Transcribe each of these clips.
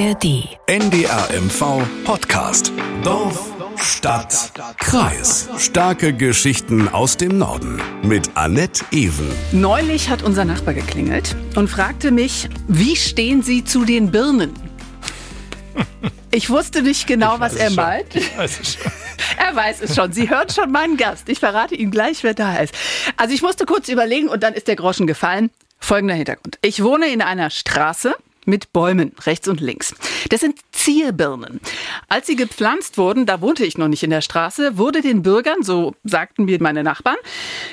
ARD. NDR MV Podcast. Dorf, Stadt, Kreis. Starke Geschichten aus dem Norden. Mit Annette Ewen. Neulich hat unser Nachbar geklingelt und fragte mich, wie stehen Sie zu den Birnen? Ich wusste nicht genau, was er meint. Er weiß es schon. Sie hört schon meinen Gast. Ich verrate Ihnen gleich, wer da ist. Also ich musste kurz überlegen und dann ist der Groschen gefallen. Folgender Hintergrund. Ich wohne in einer Straße mit Bäumen rechts und links. Das sind Zierbirnen. Als sie gepflanzt wurden, da wohnte ich noch nicht in der Straße, wurde den Bürgern, so sagten mir meine Nachbarn,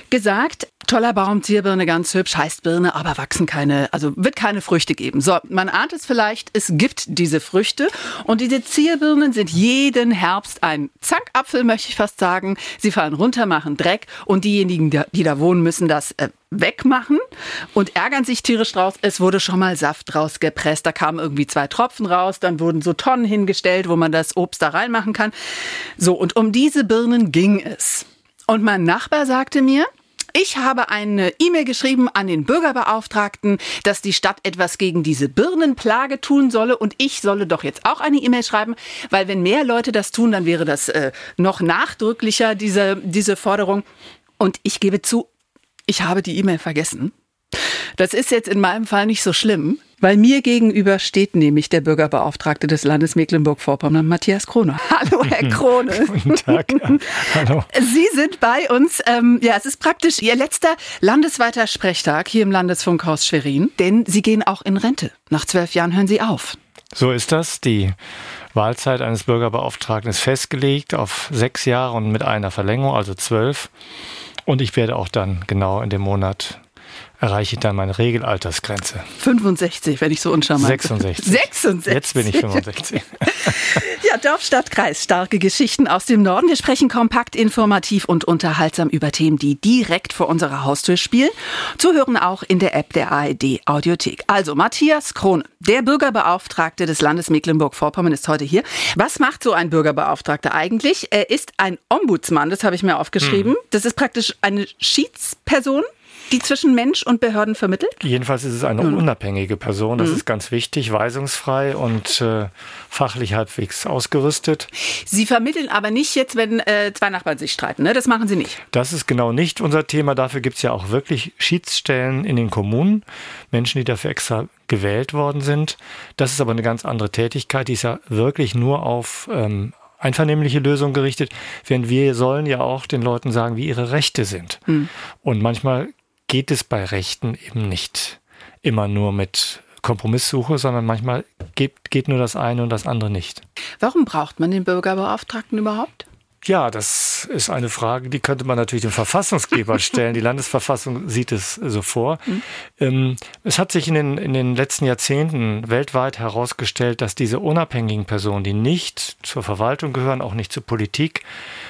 gesagt, toller Baum, Zierbirne, ganz hübsch, heißt Birne, aber wachsen keine, also wird keine Früchte geben. So, man ahnt es vielleicht, es gibt diese Früchte und diese Zierbirnen sind jeden Herbst ein Zankapfel, möchte ich fast sagen. Sie fallen runter, machen Dreck und diejenigen, die da wohnen, müssen das äh, wegmachen und ärgern sich tierisch draus. Es wurde schon mal Saft rausgepresst, da kamen irgendwie zwei Tropfen raus, dann wurden so Tonnen hingestellt, wo man das Obst da reinmachen kann. So, und um diese Birnen ging es. Und mein Nachbar sagte mir, ich habe eine E-Mail geschrieben an den Bürgerbeauftragten, dass die Stadt etwas gegen diese Birnenplage tun solle und ich solle doch jetzt auch eine E-Mail schreiben, weil wenn mehr Leute das tun, dann wäre das äh, noch nachdrücklicher, diese, diese Forderung. Und ich gebe zu, ich habe die E-Mail vergessen. Das ist jetzt in meinem Fall nicht so schlimm, weil mir gegenüber steht nämlich der Bürgerbeauftragte des Landes Mecklenburg-Vorpommern, Matthias Krone. Hallo, Herr Krone. Guten Tag. Hallo. Sie sind bei uns. Ähm, ja, es ist praktisch Ihr letzter landesweiter Sprechtag hier im Landesfunkhaus Schwerin, denn Sie gehen auch in Rente. Nach zwölf Jahren hören Sie auf. So ist das. Die Wahlzeit eines Bürgerbeauftragten ist festgelegt auf sechs Jahre und mit einer Verlängerung, also zwölf. Und ich werde auch dann genau in dem Monat erreiche ich dann meine Regelaltersgrenze. 65, wenn ich so uncharmant 66. 66. Jetzt bin ich 65. ja, Dorf, Stadt, Kreis. Starke Geschichten aus dem Norden. Wir sprechen kompakt, informativ und unterhaltsam über Themen, die direkt vor unserer Haustür spielen. Zuhören auch in der App der ARD Audiothek. Also Matthias Krone, der Bürgerbeauftragte des Landes Mecklenburg-Vorpommern ist heute hier. Was macht so ein Bürgerbeauftragter eigentlich? Er ist ein Ombudsmann, das habe ich mir aufgeschrieben. Hm. Das ist praktisch eine Schiedsperson die zwischen Mensch und Behörden vermittelt? Jedenfalls ist es eine mhm. unabhängige Person. Das mhm. ist ganz wichtig, weisungsfrei und äh, fachlich halbwegs ausgerüstet. Sie vermitteln aber nicht jetzt, wenn äh, zwei Nachbarn sich streiten. Ne? Das machen Sie nicht. Das ist genau nicht unser Thema. Dafür gibt es ja auch wirklich Schiedsstellen in den Kommunen. Menschen, die dafür extra gewählt worden sind. Das ist aber eine ganz andere Tätigkeit. Die ist ja wirklich nur auf ähm, einvernehmliche Lösung gerichtet, während wir sollen ja auch den Leuten sagen, wie ihre Rechte sind. Mhm. Und manchmal geht es bei Rechten eben nicht immer nur mit Kompromisssuche, sondern manchmal geht, geht nur das eine und das andere nicht. Warum braucht man den Bürgerbeauftragten überhaupt? Ja, das ist eine Frage, die könnte man natürlich dem Verfassungsgeber stellen. Die Landesverfassung sieht es so vor. Mhm. Ähm, es hat sich in den, in den letzten Jahrzehnten weltweit herausgestellt, dass diese unabhängigen Personen, die nicht zur Verwaltung gehören, auch nicht zur Politik,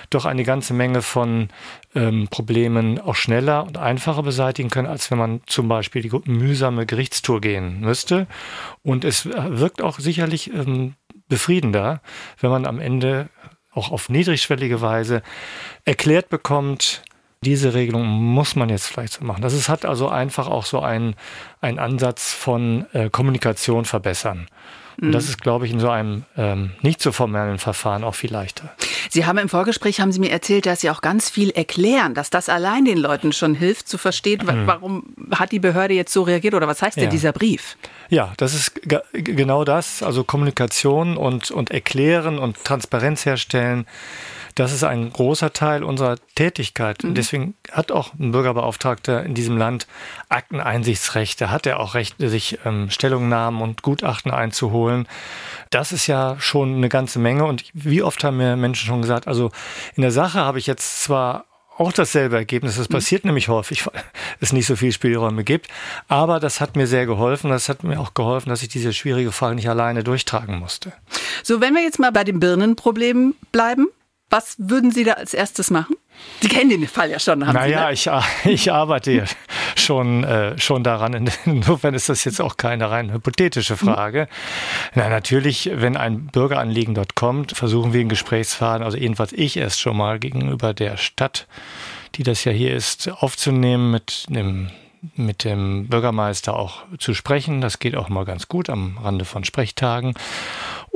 doch eine ganze Menge von ähm, Problemen auch schneller und einfacher beseitigen können, als wenn man zum Beispiel die mühsame Gerichtstour gehen müsste. Und es wirkt auch sicherlich ähm, befriedender, wenn man am Ende auch auf niedrigschwellige Weise erklärt bekommt, diese Regelung muss man jetzt vielleicht so machen. Das ist, hat also einfach auch so einen, einen Ansatz von äh, Kommunikation verbessern. Und das mhm. ist, glaube ich, in so einem ähm, nicht so formellen Verfahren auch viel leichter. Sie haben im Vorgespräch, haben Sie mir erzählt, dass Sie auch ganz viel erklären, dass das allein den Leuten schon hilft zu verstehen, mhm. warum hat die Behörde jetzt so reagiert oder was heißt ja. denn dieser Brief? Ja, das ist genau das, also Kommunikation und, und Erklären und Transparenz herstellen das ist ein großer Teil unserer Tätigkeit. Mhm. Deswegen hat auch ein Bürgerbeauftragter in diesem Land Akteneinsichtsrechte, hat er auch Recht, sich ähm, Stellungnahmen und Gutachten einzuholen. Das ist ja schon eine ganze Menge. Und wie oft haben mir Menschen schon gesagt, also in der Sache habe ich jetzt zwar auch dasselbe Ergebnis. Das mhm. passiert mhm. nämlich häufig, weil es nicht so viel Spielräume gibt. Aber das hat mir sehr geholfen. Das hat mir auch geholfen, dass ich diese schwierige Frage nicht alleine durchtragen musste. So, wenn wir jetzt mal bei dem Birnenproblem bleiben. Was würden Sie da als erstes machen? Sie kennen den Fall ja schon, haben naja, Sie, ne? ich, ich arbeite ja schon, äh, schon daran. Insofern ist das jetzt auch keine rein hypothetische mhm. Frage. Mhm. Na, natürlich, wenn ein Bürgeranliegen dort kommt, versuchen wir einen Gesprächsfaden, also jedenfalls ich erst schon mal gegenüber der Stadt, die das ja hier ist, aufzunehmen mit einem mit dem Bürgermeister auch zu sprechen. Das geht auch mal ganz gut am Rande von Sprechtagen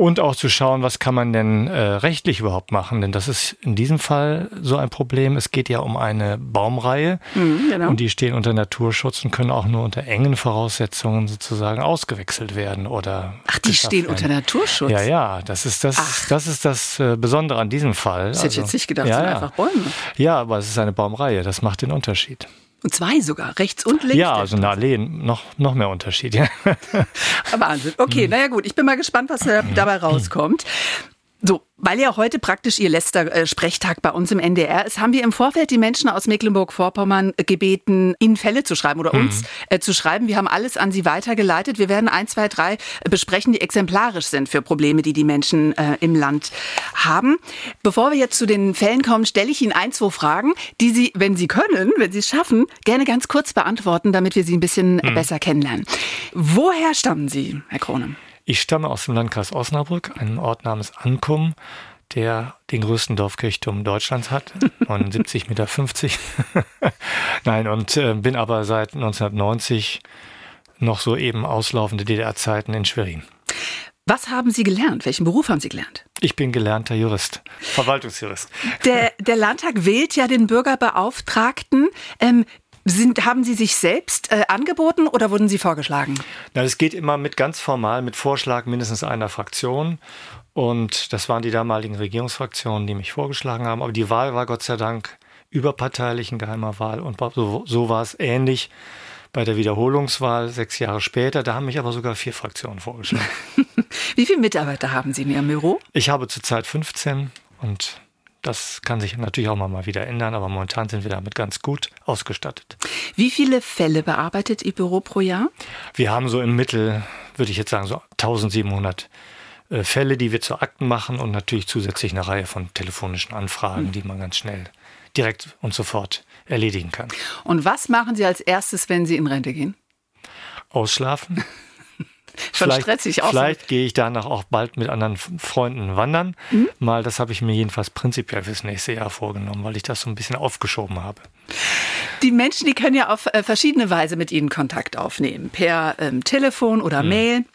und auch zu schauen, was kann man denn äh, rechtlich überhaupt machen, denn das ist in diesem Fall so ein Problem. Es geht ja um eine Baumreihe mhm, genau. und die stehen unter Naturschutz und können auch nur unter engen Voraussetzungen sozusagen ausgewechselt werden oder Ach, die stehen werden. unter Naturschutz. Ja, ja, das ist das Ach. das ist das äh, Besondere an diesem Fall. Das also, hätte ich jetzt nicht gedacht, ja, sind ja. einfach Bäume. Ja, aber es ist eine Baumreihe, das macht den Unterschied. Und zwei sogar, rechts und links. Ja, also eine Allee, noch, noch mehr Unterschied. Ja. Wahnsinn. Okay, naja gut, ich bin mal gespannt, was dabei rauskommt. So, weil ja heute praktisch Ihr letzter äh, Sprechtag bei uns im NDR ist, haben wir im Vorfeld die Menschen aus Mecklenburg-Vorpommern gebeten, Ihnen Fälle zu schreiben oder mhm. uns äh, zu schreiben. Wir haben alles an Sie weitergeleitet. Wir werden ein, zwei, drei besprechen, die exemplarisch sind für Probleme, die die Menschen äh, im Land haben. Bevor wir jetzt zu den Fällen kommen, stelle ich Ihnen ein, zwei Fragen, die Sie, wenn Sie können, wenn Sie es schaffen, gerne ganz kurz beantworten, damit wir Sie ein bisschen mhm. besser kennenlernen. Woher stammen Sie, Herr Krone? Ich stamme aus dem Landkreis Osnabrück, einem Ort namens Ankum, der den größten Dorfkirchturm Deutschlands hat, 79,50 Meter. Nein, und äh, bin aber seit 1990 noch so eben auslaufende DDR-Zeiten in Schwerin. Was haben Sie gelernt? Welchen Beruf haben Sie gelernt? Ich bin gelernter Jurist, Verwaltungsjurist. Der, der Landtag wählt ja den Bürgerbeauftragten. Ähm, sind, haben Sie sich selbst äh, angeboten oder wurden Sie vorgeschlagen? Na, es geht immer mit ganz formal, mit Vorschlag mindestens einer Fraktion. Und das waren die damaligen Regierungsfraktionen, die mich vorgeschlagen haben. Aber die Wahl war Gott sei Dank überparteilich, ein geheimer Wahl. Und so, so war es ähnlich bei der Wiederholungswahl sechs Jahre später. Da haben mich aber sogar vier Fraktionen vorgeschlagen. Wie viele Mitarbeiter haben Sie in Ihrem Büro? Ich habe zurzeit 15 und das kann sich natürlich auch mal wieder ändern, aber momentan sind wir damit ganz gut ausgestattet. Wie viele Fälle bearbeitet Ihr Büro pro Jahr? Wir haben so im Mittel, würde ich jetzt sagen, so 1700 äh, Fälle, die wir zu Akten machen und natürlich zusätzlich eine Reihe von telefonischen Anfragen, mhm. die man ganz schnell direkt und sofort erledigen kann. Und was machen Sie als erstes, wenn Sie in Rente gehen? Ausschlafen. Schon vielleicht, stressig auch. Vielleicht gehe ich danach auch bald mit anderen Freunden wandern. Mhm. Mal, das habe ich mir jedenfalls prinzipiell fürs nächste Jahr vorgenommen, weil ich das so ein bisschen aufgeschoben habe. Die Menschen, die können ja auf äh, verschiedene Weise mit Ihnen Kontakt aufnehmen. Per ähm, Telefon oder mhm. Mail.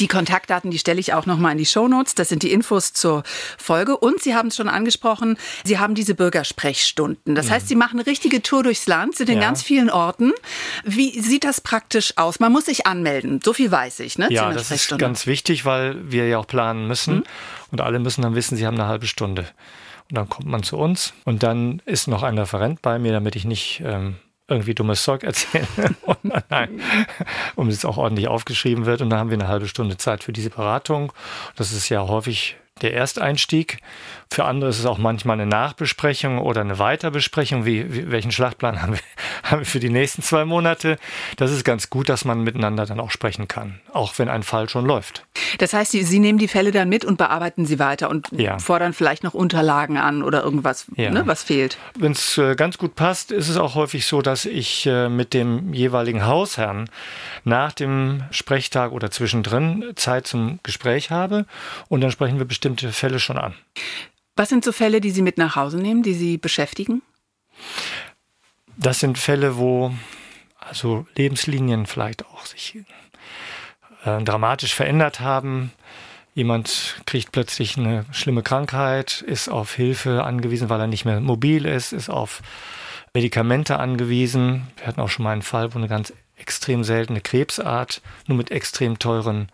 Die Kontaktdaten, die stelle ich auch nochmal in die Shownotes. Das sind die Infos zur Folge. Und Sie haben es schon angesprochen, Sie haben diese Bürgersprechstunden. Das mhm. heißt, Sie machen eine richtige Tour durchs Land, sind in ja. ganz vielen Orten. Wie sieht das praktisch aus? Man muss sich anmelden. So viel weiß ich, ne? Ja, das ist ganz wichtig, weil wir ja auch planen müssen. Mhm. Und alle müssen dann wissen, sie haben eine halbe Stunde. Und dann kommt man zu uns und dann ist noch ein Referent bei mir, damit ich nicht ähm, irgendwie dummes Zeug erzählen. Nein, um es auch ordentlich aufgeschrieben wird. Und dann haben wir eine halbe Stunde Zeit für diese Beratung. Das ist ja häufig der Ersteinstieg. Für andere ist es auch manchmal eine Nachbesprechung oder eine Weiterbesprechung, wie, wie, welchen Schlachtplan haben wir, haben wir für die nächsten zwei Monate. Das ist ganz gut, dass man miteinander dann auch sprechen kann, auch wenn ein Fall schon läuft. Das heißt, Sie, Sie nehmen die Fälle dann mit und bearbeiten sie weiter und ja. fordern vielleicht noch Unterlagen an oder irgendwas, ja. ne, was fehlt. Wenn es äh, ganz gut passt, ist es auch häufig so, dass ich äh, mit dem jeweiligen Hausherrn nach dem Sprechtag oder zwischendrin Zeit zum Gespräch habe und dann sprechen wir bestimmte Fälle schon an. Was sind so Fälle, die Sie mit nach Hause nehmen, die Sie beschäftigen? Das sind Fälle, wo also Lebenslinien vielleicht auch sich äh, dramatisch verändert haben. Jemand kriegt plötzlich eine schlimme Krankheit, ist auf Hilfe angewiesen, weil er nicht mehr mobil ist, ist auf Medikamente angewiesen. Wir hatten auch schon mal einen Fall, wo eine ganz extrem seltene Krebsart nur mit extrem teuren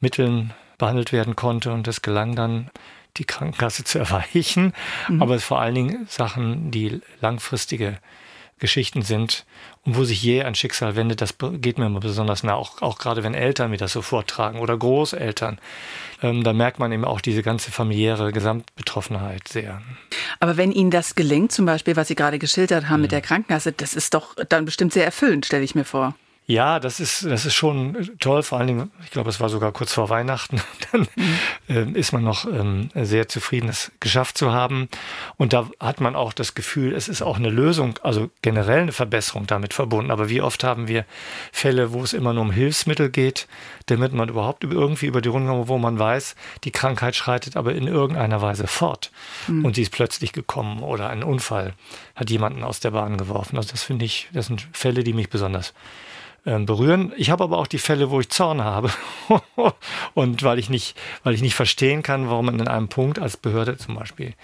Mitteln behandelt werden konnte und es gelang dann, die Krankenkasse zu erweichen. Mhm. Aber es vor allen Dingen Sachen, die langfristige Geschichten sind und wo sich je ein Schicksal wendet, das geht mir immer besonders nah, auch, auch gerade wenn Eltern mir das so vortragen oder Großeltern. Ähm, da merkt man eben auch diese ganze familiäre Gesamtbetroffenheit sehr. Aber wenn Ihnen das gelingt, zum Beispiel, was Sie gerade geschildert haben mhm. mit der Krankenkasse, das ist doch dann bestimmt sehr erfüllend, stelle ich mir vor. Ja, das ist, das ist schon toll. Vor allen Dingen, ich glaube, es war sogar kurz vor Weihnachten. Dann mhm. äh, ist man noch ähm, sehr zufrieden, es geschafft zu haben. Und da hat man auch das Gefühl, es ist auch eine Lösung, also generell eine Verbesserung damit verbunden. Aber wie oft haben wir Fälle, wo es immer nur um Hilfsmittel geht, damit man überhaupt irgendwie über die Runde kommt, wo man weiß, die Krankheit schreitet aber in irgendeiner Weise fort. Mhm. Und sie ist plötzlich gekommen oder ein Unfall hat jemanden aus der Bahn geworfen. Also das finde ich, das sind Fälle, die mich besonders berühren. Ich habe aber auch die Fälle, wo ich Zorn habe und weil ich nicht, weil ich nicht verstehen kann, warum man in einem Punkt als Behörde zum Beispiel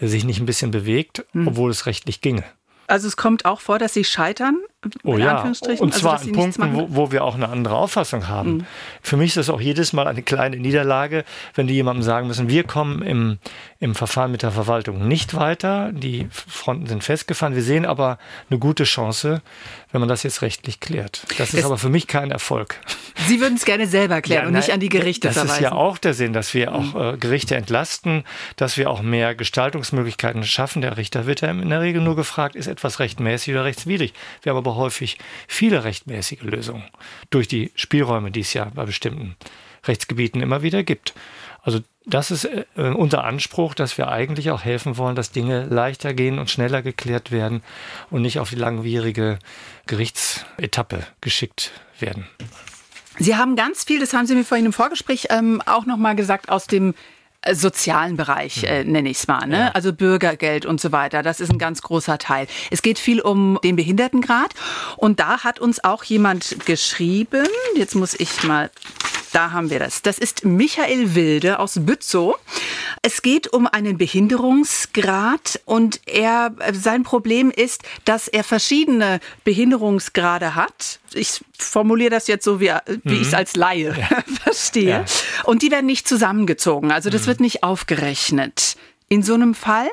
äh, sich nicht ein bisschen bewegt, hm. obwohl es rechtlich ginge. Also es kommt auch vor, dass sie scheitern? Oh ja, und also, zwar also, an Punkten, wo, wo, wir auch eine andere Auffassung haben. Mhm. Für mich ist das auch jedes Mal eine kleine Niederlage, wenn die jemandem sagen müssen, wir kommen im, im Verfahren mit der Verwaltung nicht weiter, die Fronten sind festgefahren, wir sehen aber eine gute Chance, wenn man das jetzt rechtlich klärt. Das ist es aber für mich kein Erfolg. Sie würden es gerne selber klären ja, und nicht an die Gerichte das verweisen. Das ist ja auch der Sinn, dass wir auch mhm. äh, Gerichte entlasten, dass wir auch mehr Gestaltungsmöglichkeiten schaffen. Der Richter wird ja in der Regel nur gefragt, ist etwas rechtmäßig oder rechtswidrig. Wir haben aber häufig viele rechtmäßige Lösungen durch die Spielräume, die es ja bei bestimmten Rechtsgebieten immer wieder gibt. Also das ist äh, unser Anspruch, dass wir eigentlich auch helfen wollen, dass Dinge leichter gehen und schneller geklärt werden und nicht auf die langwierige Gerichtsetappe geschickt werden. Sie haben ganz viel, das haben Sie mir vorhin im Vorgespräch ähm, auch nochmal gesagt, aus dem sozialen Bereich, äh, nenne ich es mal, ne? Ja. also Bürgergeld und so weiter. Das ist ein ganz großer Teil. Es geht viel um den Behindertengrad und da hat uns auch jemand geschrieben. Jetzt muss ich mal da haben wir das. Das ist Michael Wilde aus Bützow. Es geht um einen Behinderungsgrad und er, sein Problem ist, dass er verschiedene Behinderungsgrade hat. Ich formuliere das jetzt so, wie, wie mhm. ich es als Laie ja. verstehe. Ja. Und die werden nicht zusammengezogen. Also das mhm. wird nicht aufgerechnet. In so einem Fall,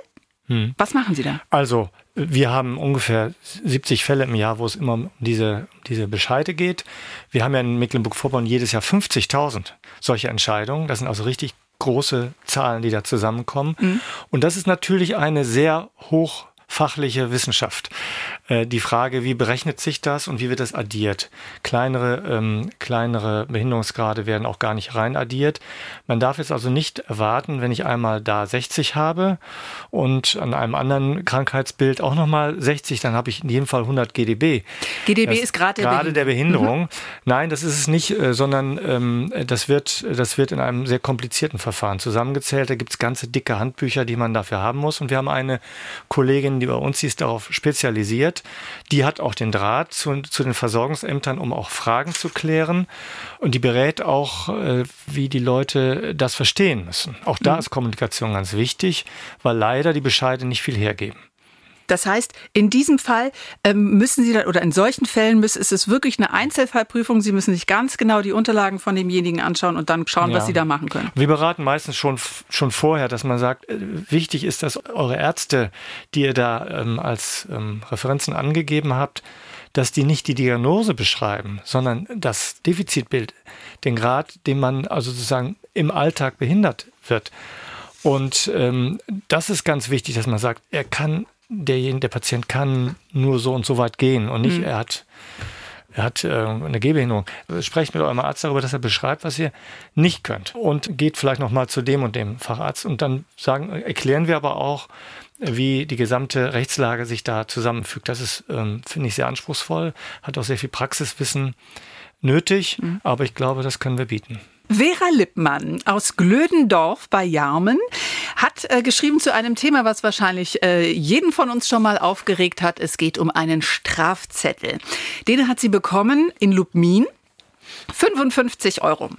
mhm. was machen Sie da? Also wir haben ungefähr 70 Fälle im Jahr, wo es immer um diese, diese Bescheide geht. Wir haben ja in Mecklenburg-Vorpommern jedes Jahr 50.000 solche Entscheidungen. Das sind also richtig große Zahlen, die da zusammenkommen. Mhm. Und das ist natürlich eine sehr hoch fachliche Wissenschaft. Äh, die Frage, wie berechnet sich das und wie wird das addiert? Kleinere, ähm, kleinere Behinderungsgrade werden auch gar nicht rein addiert. Man darf jetzt also nicht erwarten, wenn ich einmal da 60 habe und an einem anderen Krankheitsbild auch nochmal 60, dann habe ich in jedem Fall 100 GDB. GDB das ist gerade der, Behind der Behinderung. Mhm. Nein, das ist es nicht, äh, sondern ähm, das, wird, das wird in einem sehr komplizierten Verfahren zusammengezählt. Da gibt es ganze dicke Handbücher, die man dafür haben muss. Und wir haben eine Kollegin, die bei uns ist darauf spezialisiert. Die hat auch den Draht zu, zu den Versorgungsämtern, um auch Fragen zu klären. Und die berät auch, äh, wie die Leute das verstehen müssen. Auch da mhm. ist Kommunikation ganz wichtig, weil leider die Bescheide nicht viel hergeben. Das heißt, in diesem Fall ähm, müssen Sie dann, oder in solchen Fällen müssen, ist es wirklich eine Einzelfallprüfung. Sie müssen sich ganz genau die Unterlagen von demjenigen anschauen und dann schauen, ja. was Sie da machen können. Wir beraten meistens schon, schon vorher, dass man sagt, äh, wichtig ist, dass eure Ärzte, die ihr da ähm, als ähm, Referenzen angegeben habt, dass die nicht die Diagnose beschreiben, sondern das Defizitbild, den Grad, den man also sozusagen im Alltag behindert wird. Und ähm, das ist ganz wichtig, dass man sagt, er kann derjenige, der Patient kann nur so und so weit gehen und nicht, mhm. er hat er hat äh, eine Gehbehinderung. Sprecht mit eurem Arzt darüber, dass er beschreibt, was ihr nicht könnt. Und geht vielleicht nochmal zu dem und dem Facharzt. Und dann sagen, erklären wir aber auch, wie die gesamte Rechtslage sich da zusammenfügt. Das ist, ähm, finde ich, sehr anspruchsvoll, hat auch sehr viel Praxiswissen nötig, mhm. aber ich glaube, das können wir bieten. Vera Lippmann aus Glödendorf bei Jarmen hat äh, geschrieben zu einem Thema, was wahrscheinlich äh, jeden von uns schon mal aufgeregt hat. Es geht um einen Strafzettel. Den hat sie bekommen in Lubmin. 55 Euro.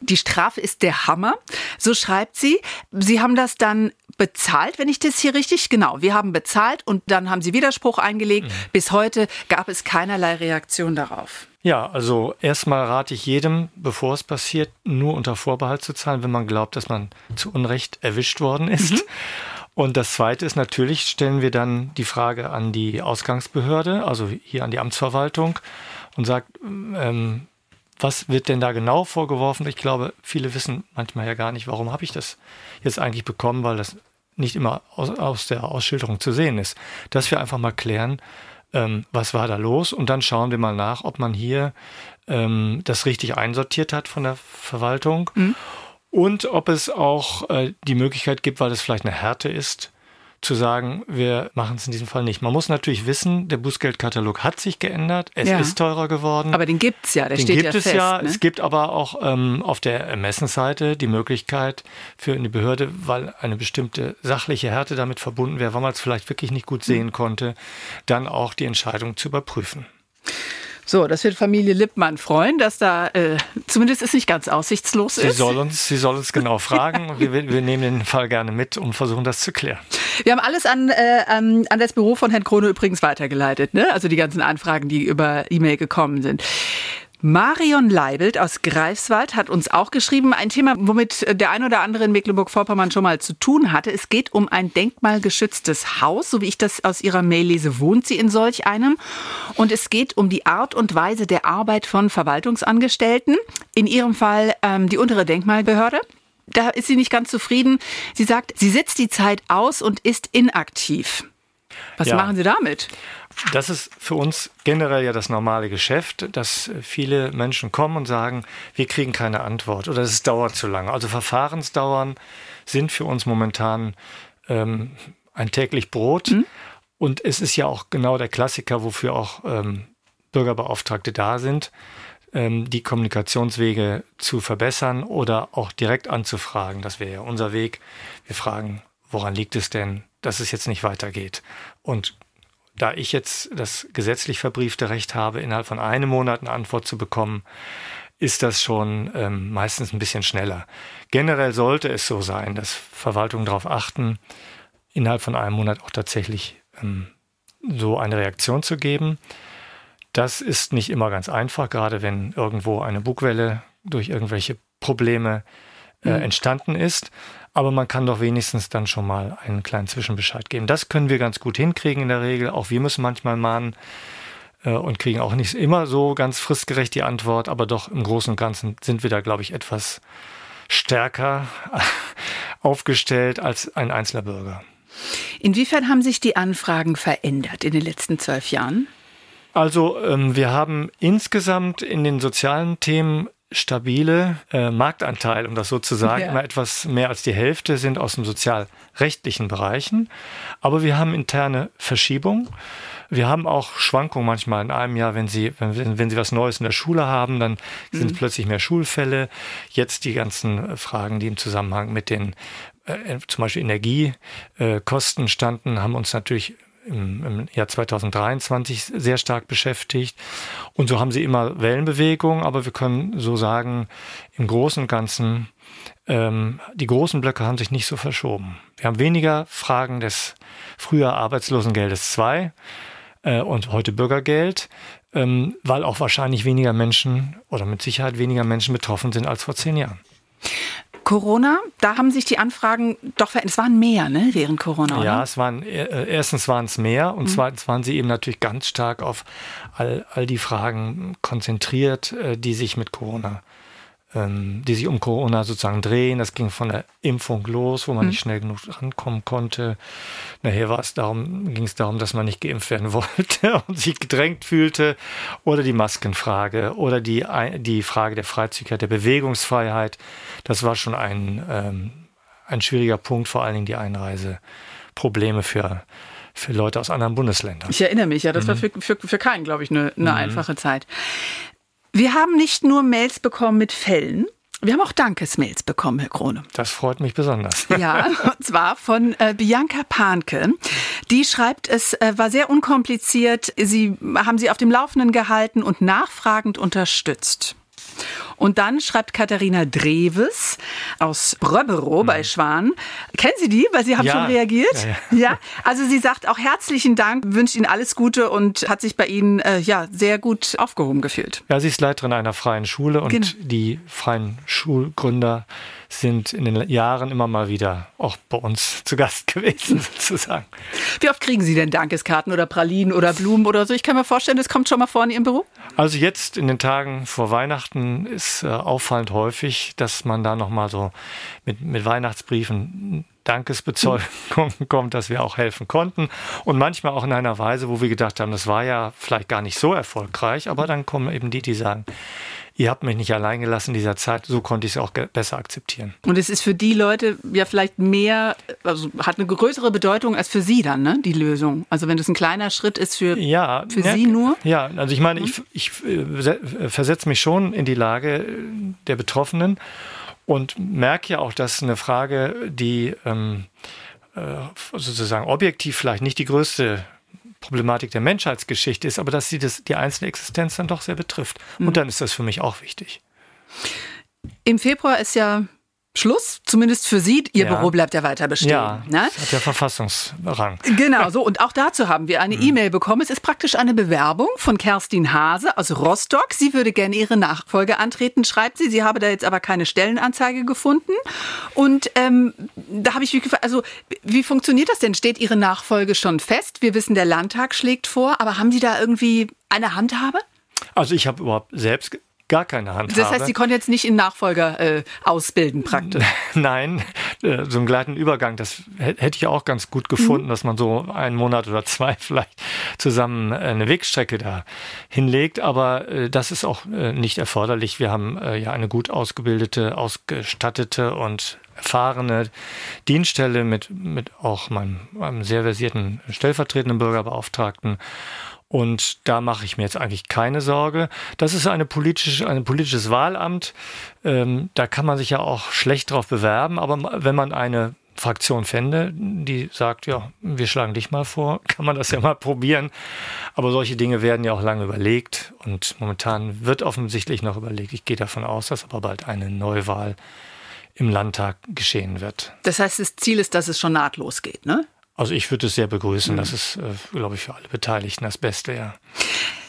Die Strafe ist der Hammer. So schreibt sie. Sie haben das dann bezahlt, wenn ich das hier richtig, genau. Wir haben bezahlt und dann haben sie Widerspruch eingelegt. Mhm. Bis heute gab es keinerlei Reaktion darauf. Ja, also erstmal rate ich jedem, bevor es passiert, nur unter Vorbehalt zu zahlen, wenn man glaubt, dass man zu Unrecht erwischt worden ist. Mhm. Und das Zweite ist natürlich, stellen wir dann die Frage an die Ausgangsbehörde, also hier an die Amtsverwaltung und sagt, ähm, was wird denn da genau vorgeworfen? Ich glaube, viele wissen manchmal ja gar nicht, warum habe ich das jetzt eigentlich bekommen, weil das nicht immer aus, aus der Ausschilderung zu sehen ist. Dass wir einfach mal klären, ähm, was war da los? Und dann schauen wir mal nach, ob man hier ähm, das richtig einsortiert hat von der Verwaltung mhm. und ob es auch äh, die Möglichkeit gibt, weil es vielleicht eine Härte ist, zu sagen, wir machen es in diesem Fall nicht. Man muss natürlich wissen, der Bußgeldkatalog hat sich geändert, es ja. ist teurer geworden. Aber den gibt es ja, der den steht gibt ja es fest, ja. Ne? Es gibt aber auch ähm, auf der Ermessensseite die Möglichkeit für eine Behörde, weil eine bestimmte sachliche Härte damit verbunden wäre, weil man es vielleicht wirklich nicht gut sehen konnte, dann auch die Entscheidung zu überprüfen. So, das wird Familie Lippmann freuen, dass da äh, zumindest es nicht ganz aussichtslos sie ist. Soll uns, sie soll uns genau fragen. wir, wir nehmen den Fall gerne mit und versuchen das zu klären. Wir haben alles an, äh, an, an das Büro von Herrn Krone übrigens weitergeleitet, ne? Also die ganzen Anfragen, die über E-Mail gekommen sind. Marion Leibelt aus Greifswald hat uns auch geschrieben, ein Thema, womit der ein oder andere in Mecklenburg-Vorpommern schon mal zu tun hatte. Es geht um ein denkmalgeschütztes Haus, so wie ich das aus ihrer Mail lese, wohnt sie in solch einem. Und es geht um die Art und Weise der Arbeit von Verwaltungsangestellten, in ihrem Fall ähm, die untere Denkmalbehörde. Da ist sie nicht ganz zufrieden. Sie sagt, sie sitzt die Zeit aus und ist inaktiv. Was ja. machen Sie damit? Das ist für uns generell ja das normale Geschäft, dass viele Menschen kommen und sagen, wir kriegen keine Antwort oder es dauert zu lange. Also Verfahrensdauern sind für uns momentan ähm, ein täglich Brot. Mhm. Und es ist ja auch genau der Klassiker, wofür auch ähm, Bürgerbeauftragte da sind, ähm, die Kommunikationswege zu verbessern oder auch direkt anzufragen. Das wäre ja unser Weg. Wir fragen, woran liegt es denn, dass es jetzt nicht weitergeht? Und da ich jetzt das gesetzlich verbriefte Recht habe, innerhalb von einem Monat eine Antwort zu bekommen, ist das schon ähm, meistens ein bisschen schneller. Generell sollte es so sein, dass Verwaltungen darauf achten, innerhalb von einem Monat auch tatsächlich ähm, so eine Reaktion zu geben. Das ist nicht immer ganz einfach, gerade wenn irgendwo eine Bugwelle durch irgendwelche Probleme äh, mhm. entstanden ist aber man kann doch wenigstens dann schon mal einen kleinen Zwischenbescheid geben. Das können wir ganz gut hinkriegen in der Regel. Auch wir müssen manchmal mahnen äh, und kriegen auch nicht immer so ganz fristgerecht die Antwort, aber doch im Großen und Ganzen sind wir da, glaube ich, etwas stärker aufgestellt als ein einzelner Bürger. Inwiefern haben sich die Anfragen verändert in den letzten zwölf Jahren? Also ähm, wir haben insgesamt in den sozialen Themen stabile äh, Marktanteil, um das so zu sagen. Ja. Immer etwas mehr als die Hälfte sind aus dem sozialrechtlichen Bereichen. Aber wir haben interne Verschiebungen. Wir haben auch Schwankungen manchmal in einem Jahr, wenn Sie, wenn, wenn Sie was Neues in der Schule haben, dann sind mhm. plötzlich mehr Schulfälle. Jetzt die ganzen Fragen, die im Zusammenhang mit den äh, zum Beispiel Energiekosten standen, haben uns natürlich im, im Jahr 2023 sehr stark beschäftigt. Und so haben sie immer Wellenbewegungen, aber wir können so sagen, im Großen und Ganzen, ähm, die großen Blöcke haben sich nicht so verschoben. Wir haben weniger Fragen des früher Arbeitslosengeldes 2 äh, und heute Bürgergeld, ähm, weil auch wahrscheinlich weniger Menschen oder mit Sicherheit weniger Menschen betroffen sind als vor zehn Jahren. Corona, da haben sich die Anfragen doch verändert. Es waren mehr, ne, während Corona, oder? Ja, es waren, äh, erstens waren es mehr und mhm. zweitens waren sie eben natürlich ganz stark auf all, all die Fragen konzentriert, äh, die sich mit Corona ähm, die sich um Corona sozusagen drehen. Das ging von der Impfung los, wo man mhm. nicht schnell genug rankommen konnte. Nachher war es darum, ging es darum, dass man nicht geimpft werden wollte und sich gedrängt fühlte. Oder die Maskenfrage oder die, die Frage der Freizügigkeit, der Bewegungsfreiheit. Das war schon ein, ähm, ein schwieriger Punkt, vor allen Dingen die Einreiseprobleme für für Leute aus anderen Bundesländern. Ich erinnere mich, ja, das mhm. war für, für, für keinen, glaube ich, eine, eine mhm. einfache Zeit. Wir haben nicht nur Mails bekommen mit Fällen, wir haben auch Dankesmails bekommen, Herr Krone. Das freut mich besonders. Ja, und zwar von äh, Bianca Panke. Die schreibt, es äh, war sehr unkompliziert. Sie haben sie auf dem Laufenden gehalten und nachfragend unterstützt. Und dann schreibt Katharina Dreves aus Bröbberow mhm. bei Schwan. Kennen Sie die? Weil Sie haben ja. schon reagiert. Ja, ja. ja, also sie sagt auch herzlichen Dank, wünscht Ihnen alles Gute und hat sich bei Ihnen äh, ja sehr gut aufgehoben gefühlt. Ja, sie ist Leiterin einer freien Schule und genau. die freien Schulgründer sind in den Jahren immer mal wieder auch bei uns zu Gast gewesen, sozusagen. Wie oft kriegen Sie denn Dankeskarten oder Pralinen oder Blumen oder so? Ich kann mir vorstellen, das kommt schon mal vor in Ihrem Büro. Also jetzt in den Tagen vor Weihnachten ist äh, auffallend häufig, dass man da nochmal so mit, mit Weihnachtsbriefen Dankesbezeugung kommt, dass wir auch helfen konnten. Und manchmal auch in einer Weise, wo wir gedacht haben, das war ja vielleicht gar nicht so erfolgreich, aber dann kommen eben die, die sagen, ihr habt mich nicht allein gelassen in dieser Zeit, so konnte ich es auch besser akzeptieren. Und es ist für die Leute ja vielleicht mehr, also hat eine größere Bedeutung als für sie dann, ne, die Lösung. Also wenn das ein kleiner Schritt ist für, ja, für ja, sie nur. Ja, also ich meine, ich, ich äh, versetze mich schon in die Lage der Betroffenen und merke ja auch, dass eine Frage, die ähm, äh, sozusagen objektiv vielleicht nicht die größte Problematik der Menschheitsgeschichte ist, aber dass sie das, die einzelne Existenz dann doch sehr betrifft. Und mhm. dann ist das für mich auch wichtig. Im Februar ist ja Schluss, zumindest für Sie. Ihr ja. Büro bleibt ja weiter bestehen. Ja, ne? hat ja Verfassungsrang. Genau, so. Und auch dazu haben wir eine mhm. E-Mail bekommen. Es ist praktisch eine Bewerbung von Kerstin Hase aus Rostock. Sie würde gerne ihre Nachfolge antreten, schreibt sie. Sie habe da jetzt aber keine Stellenanzeige gefunden. Und ähm, da habe ich mich gefragt, also wie funktioniert das denn? Steht Ihre Nachfolge schon fest? Wir wissen, der Landtag schlägt vor, aber haben Sie da irgendwie eine Handhabe? Also ich habe überhaupt selbst gar keine Hand das heißt, Sie konnten jetzt nicht in Nachfolger äh, ausbilden praktisch? Nein, äh, so einen gleiten Übergang, das hätte ich auch ganz gut gefunden, mhm. dass man so einen Monat oder zwei vielleicht zusammen äh, eine Wegstrecke da hinlegt, aber äh, das ist auch äh, nicht erforderlich. Wir haben äh, ja eine gut ausgebildete, ausgestattete und erfahrene Dienststelle mit, mit auch meinem, meinem sehr versierten stellvertretenden Bürgerbeauftragten und da mache ich mir jetzt eigentlich keine Sorge. Das ist eine politische, ein politisches Wahlamt. Ähm, da kann man sich ja auch schlecht drauf bewerben. Aber wenn man eine Fraktion fände, die sagt, ja, wir schlagen dich mal vor, kann man das ja mal probieren. Aber solche Dinge werden ja auch lange überlegt und momentan wird offensichtlich noch überlegt. Ich gehe davon aus, dass aber bald eine Neuwahl im Landtag geschehen wird. Das heißt, das Ziel ist, dass es schon nahtlos geht, ne? Also ich würde es sehr begrüßen. Mhm. Das ist, äh, glaube ich, für alle Beteiligten das Beste, ja.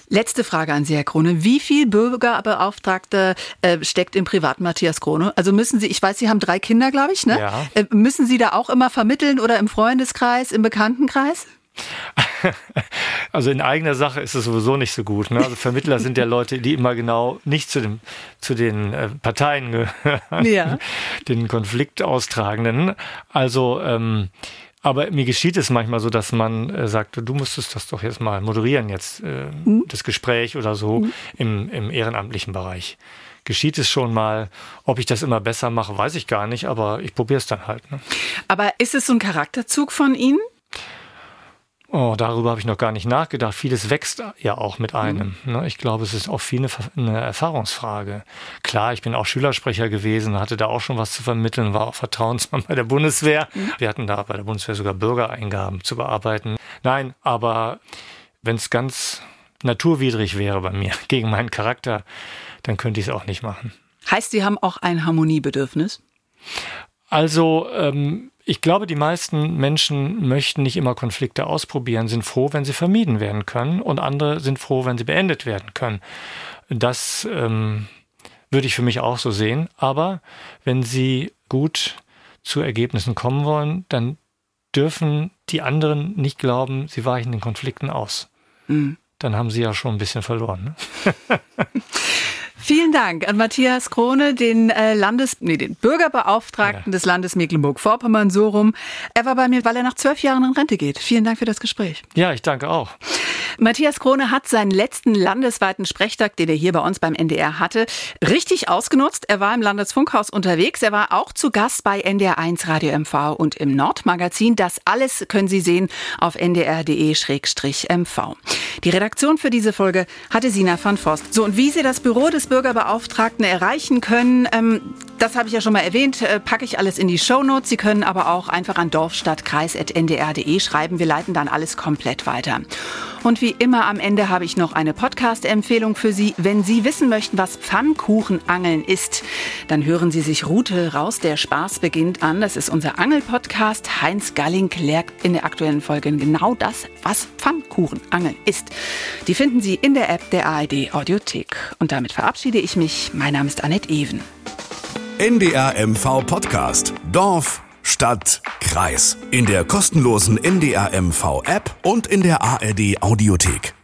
Letzte Frage an Sie, Herr Krone. Wie viel Bürgerbeauftragte äh, steckt im privaten Matthias Krone? Also müssen Sie, ich weiß, Sie haben drei Kinder, glaube ich, ne? Ja. Äh, müssen Sie da auch immer vermitteln oder im Freundeskreis, im Bekanntenkreis? Also in eigener Sache ist es sowieso nicht so gut. Ne? Also Vermittler sind ja Leute, die immer genau nicht zu, dem, zu den äh, Parteien gehören, ja. den Konflikt austragenden. Also ähm, aber mir geschieht es manchmal so, dass man äh, sagt, du müsstest das doch jetzt mal moderieren, jetzt äh, mhm. das Gespräch oder so mhm. im, im ehrenamtlichen Bereich. Geschieht es schon mal, ob ich das immer besser mache, weiß ich gar nicht, aber ich probiere es dann halt. Ne? Aber ist es so ein Charakterzug von Ihnen? Oh, darüber habe ich noch gar nicht nachgedacht. Vieles wächst ja auch mit einem. Mhm. Ich glaube, es ist auch viel eine, eine, Erfahrungsfrage. Klar, ich bin auch Schülersprecher gewesen, hatte da auch schon was zu vermitteln, war auch Vertrauensmann bei der Bundeswehr. Mhm. Wir hatten da bei der Bundeswehr sogar Bürgereingaben zu bearbeiten. Nein, aber wenn es ganz naturwidrig wäre bei mir, gegen meinen Charakter, dann könnte ich es auch nicht machen. Heißt, Sie haben auch ein Harmoniebedürfnis? Also, ähm, ich glaube, die meisten Menschen möchten nicht immer Konflikte ausprobieren, sind froh, wenn sie vermieden werden können und andere sind froh, wenn sie beendet werden können. Das ähm, würde ich für mich auch so sehen. Aber wenn sie gut zu Ergebnissen kommen wollen, dann dürfen die anderen nicht glauben, sie weichen den Konflikten aus. Mhm. Dann haben sie ja schon ein bisschen verloren. Ne? Vielen Dank an Matthias Krone, den äh, Landes, nee, den Bürgerbeauftragten ja. des Landes Mecklenburg-Vorpommern so rum. Er war bei mir, weil er nach zwölf Jahren in Rente geht. Vielen Dank für das Gespräch. Ja, ich danke auch. Matthias Krone hat seinen letzten landesweiten Sprechtag, den er hier bei uns beim NDR hatte, richtig ausgenutzt. Er war im Landesfunkhaus unterwegs. Er war auch zu Gast bei NDR1 Radio MV und im Nordmagazin. Das alles können Sie sehen auf ndr.de-mv. Die Redaktion für diese Folge hatte Sina van Vost. So, und wie Sie das Büro des Bürgerbeauftragten erreichen können, ähm, das habe ich ja schon mal erwähnt, äh, packe ich alles in die Shownotes. Sie können aber auch einfach an dorfstadtkreis.ndr.de schreiben. Wir leiten dann alles komplett weiter. Und wie immer am Ende habe ich noch eine Podcast-Empfehlung für Sie. Wenn Sie wissen möchten, was Pfannkuchenangeln ist, dann hören Sie sich Route raus, der Spaß beginnt an. Das ist unser Angel-Podcast. Heinz Galling klärt in der aktuellen Folge genau das, was Pfannkuchenangeln ist. Die finden Sie in der App der ARD Audiothek. Und damit verabschiede ich mich. Mein Name ist Annette Even. NDR MV Podcast. Dorf Stadt, Kreis. In der kostenlosen NDR MV App und in der ARD Audiothek.